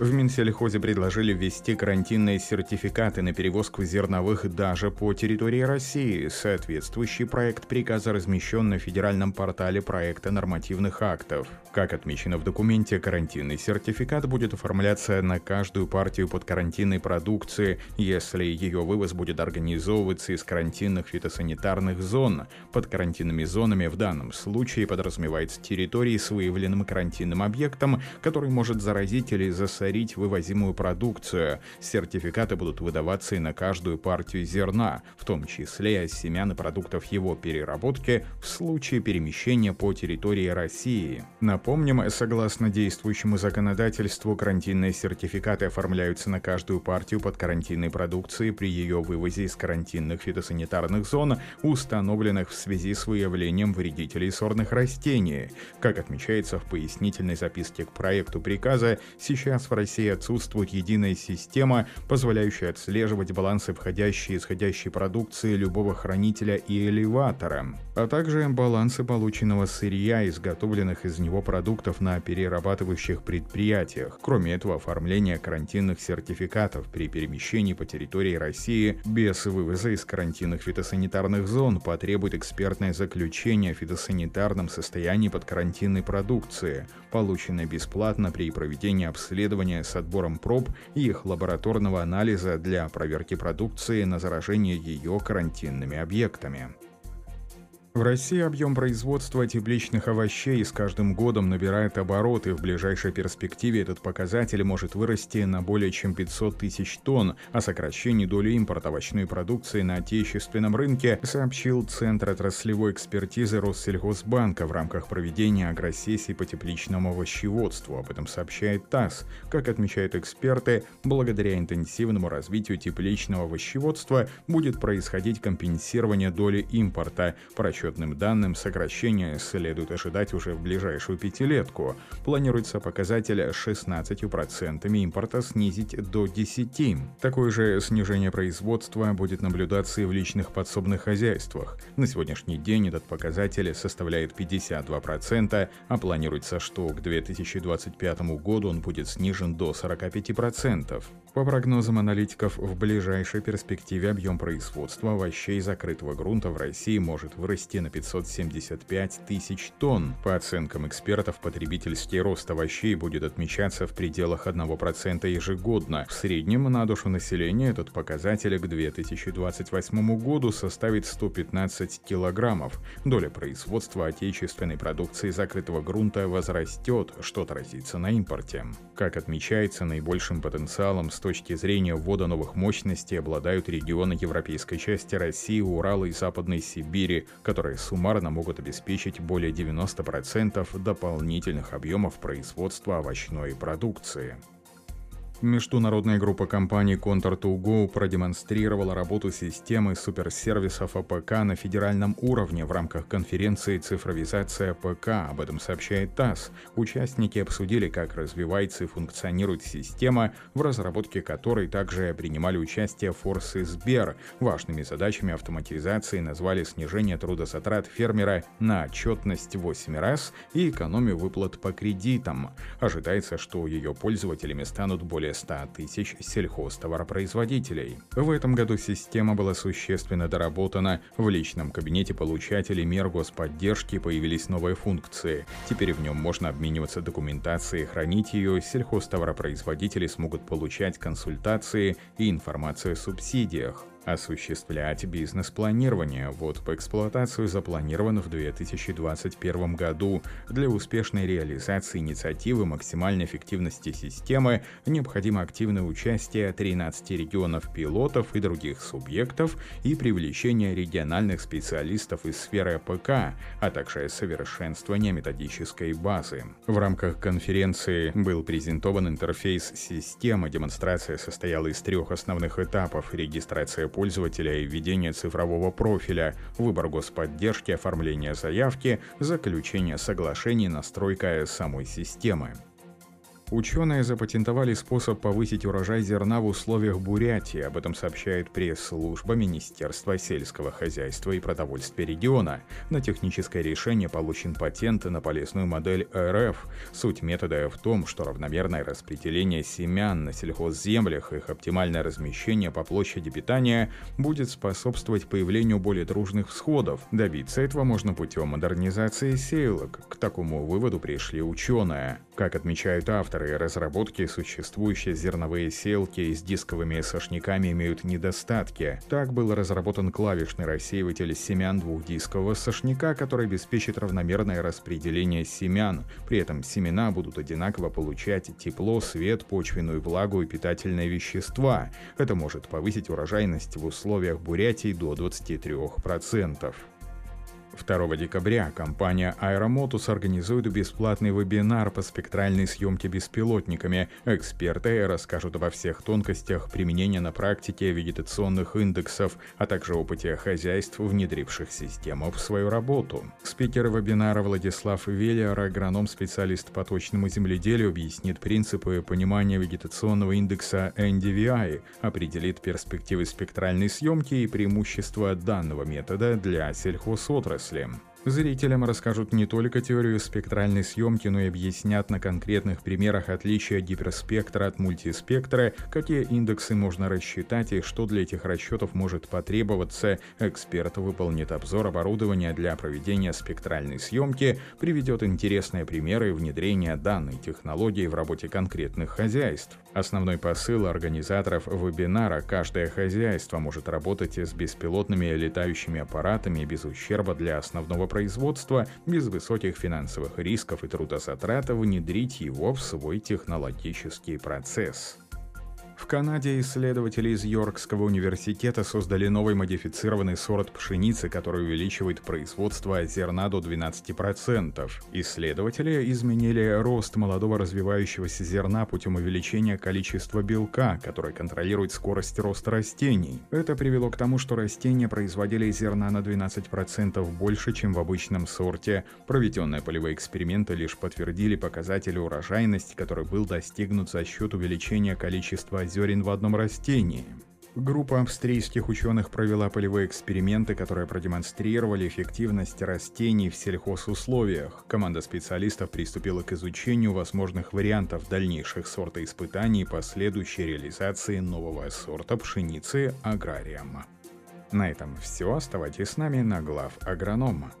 В Минсельхозе предложили ввести карантинные сертификаты на перевозку зерновых даже по территории России. Соответствующий проект приказа размещен на федеральном портале проекта нормативных актов. Как отмечено в документе, карантинный сертификат будет оформляться на каждую партию под карантинной продукции, если ее вывоз будет организовываться из карантинных фитосанитарных зон. Под карантинными зонами в данном случае подразумевается территории с выявленным карантинным объектом, который может заразить или засадить засорить вывозимую продукцию. Сертификаты будут выдаваться и на каждую партию зерна, в том числе семян и продуктов его переработки в случае перемещения по территории России. Напомним, согласно действующему законодательству, карантинные сертификаты оформляются на каждую партию под карантинной продукции при ее вывозе из карантинных фитосанитарных зон, установленных в связи с выявлением вредителей сорных растений. Как отмечается в пояснительной записке к проекту приказа, сейчас в в России отсутствует единая система, позволяющая отслеживать балансы входящей и исходящей продукции любого хранителя и элеватора, а также балансы полученного сырья, изготовленных из него продуктов на перерабатывающих предприятиях. Кроме этого, оформление карантинных сертификатов при перемещении по территории России без вывоза из карантинных фитосанитарных зон потребует экспертное заключение о фитосанитарном состоянии подкарантинной продукции, полученное бесплатно при проведении обследования оборудования с отбором проб и их лабораторного анализа для проверки продукции на заражение ее карантинными объектами. В России объем производства тепличных овощей с каждым годом набирает обороты. В ближайшей перспективе этот показатель может вырасти на более чем 500 тысяч тонн. О сокращении доли импорта овощной продукции на отечественном рынке сообщил Центр отраслевой экспертизы Россельхозбанка в рамках проведения агросессии по тепличному овощеводству. Об этом сообщает ТАСС. Как отмечают эксперты, благодаря интенсивному развитию тепличного овощеводства будет происходить компенсирование доли импорта. По расчетным данным, сокращение следует ожидать уже в ближайшую пятилетку. Планируется показатель 16% импорта снизить до 10%. Такое же снижение производства будет наблюдаться и в личных подсобных хозяйствах. На сегодняшний день этот показатель составляет 52%, а планируется, что к 2025 году он будет снижен до 45%. По прогнозам аналитиков, в ближайшей перспективе объем производства овощей закрытого грунта в России может вырасти вырасти на 575 тысяч тонн. По оценкам экспертов, потребительский рост овощей будет отмечаться в пределах 1% ежегодно. В среднем на душу населения этот показатель к 2028 году составит 115 килограммов. Доля производства отечественной продукции закрытого грунта возрастет, что отразится на импорте. Как отмечается, наибольшим потенциалом с точки зрения ввода новых мощностей обладают регионы европейской части России, Урала и Западной Сибири, которые которые суммарно могут обеспечить более 90% дополнительных объемов производства овощной продукции. Международная группа компаний Counter2Go продемонстрировала работу системы суперсервисов АПК на федеральном уровне в рамках конференции «Цифровизация АПК». Об этом сообщает ТАСС. Участники обсудили, как развивается и функционирует система, в разработке которой также принимали участие ФОРС и Сбер. Важными задачами автоматизации назвали снижение трудозатрат фермера на отчетность 8 раз и экономию выплат по кредитам. Ожидается, что ее пользователями станут более 100 тысяч сельхозтоваропроизводителей. В этом году система была существенно доработана. В личном кабинете получателей мер господдержки появились новые функции. Теперь в нем можно обмениваться документацией, хранить ее, сельхозтоваропроизводители смогут получать консультации и информацию о субсидиях. Осуществлять бизнес-планирование. Вот по эксплуатацию запланировано в 2021 году. Для успешной реализации инициативы максимальной эффективности системы необходимо активное участие 13 регионов пилотов и других субъектов и привлечение региональных специалистов из сферы АПК, а также совершенствование методической базы. В рамках конференции был презентован интерфейс системы. Демонстрация состояла из трех основных этапов – регистрация пользователя и введение цифрового профиля, выбор господдержки, оформление заявки, заключение соглашений, настройка самой системы. Ученые запатентовали способ повысить урожай зерна в условиях Бурятии. Об этом сообщает пресс-служба Министерства сельского хозяйства и продовольствия региона. На техническое решение получен патент на полезную модель РФ. Суть метода в том, что равномерное распределение семян на сельхозземлях, их оптимальное размещение по площади питания будет способствовать появлению более дружных всходов. Добиться этого можно путем модернизации сеялок. К такому выводу пришли ученые. Как отмечают авторы разработки, существующие зерновые селки с дисковыми сошниками имеют недостатки. Так был разработан клавишный рассеиватель семян двухдискового сошника, который обеспечит равномерное распределение семян. При этом семена будут одинаково получать тепло, свет, почвенную влагу и питательные вещества. Это может повысить урожайность в условиях Бурятии до 23%. 2 декабря компания Aeromotus организует бесплатный вебинар по спектральной съемке беспилотниками. Эксперты расскажут обо всех тонкостях применения на практике вегетационных индексов, а также опыте хозяйств, внедривших систему в свою работу. Спикер вебинара Владислав Веллер, агроном-специалист по точному земледелию, объяснит принципы понимания вегетационного индекса NDVI, определит перспективы спектральной съемки и преимущества данного метода для сельхозотрасли отрасли. Зрителям расскажут не только теорию спектральной съемки, но и объяснят на конкретных примерах отличия гиперспектра от мультиспектра, какие индексы можно рассчитать и что для этих расчетов может потребоваться. Эксперт выполнит обзор оборудования для проведения спектральной съемки, приведет интересные примеры внедрения данной технологии в работе конкретных хозяйств. Основной посыл организаторов вебинара – каждое хозяйство может работать с беспилотными летающими аппаратами без ущерба для основного производства, без высоких финансовых рисков и трудозатрат внедрить его в свой технологический процесс. В Канаде исследователи из Йоркского университета создали новый модифицированный сорт пшеницы, который увеличивает производство зерна до 12%. Исследователи изменили рост молодого развивающегося зерна путем увеличения количества белка, который контролирует скорость роста растений. Это привело к тому, что растения производили зерна на 12% больше, чем в обычном сорте. Проведенные полевые эксперименты лишь подтвердили показатели урожайности, который был достигнут за счет увеличения количества зерен в одном растении. Группа австрийских ученых провела полевые эксперименты, которые продемонстрировали эффективность растений в сельхозусловиях. Команда специалистов приступила к изучению возможных вариантов дальнейших сортоиспытаний и последующей реализации нового сорта пшеницы аграриум. На этом все. Оставайтесь с нами на глав агронома.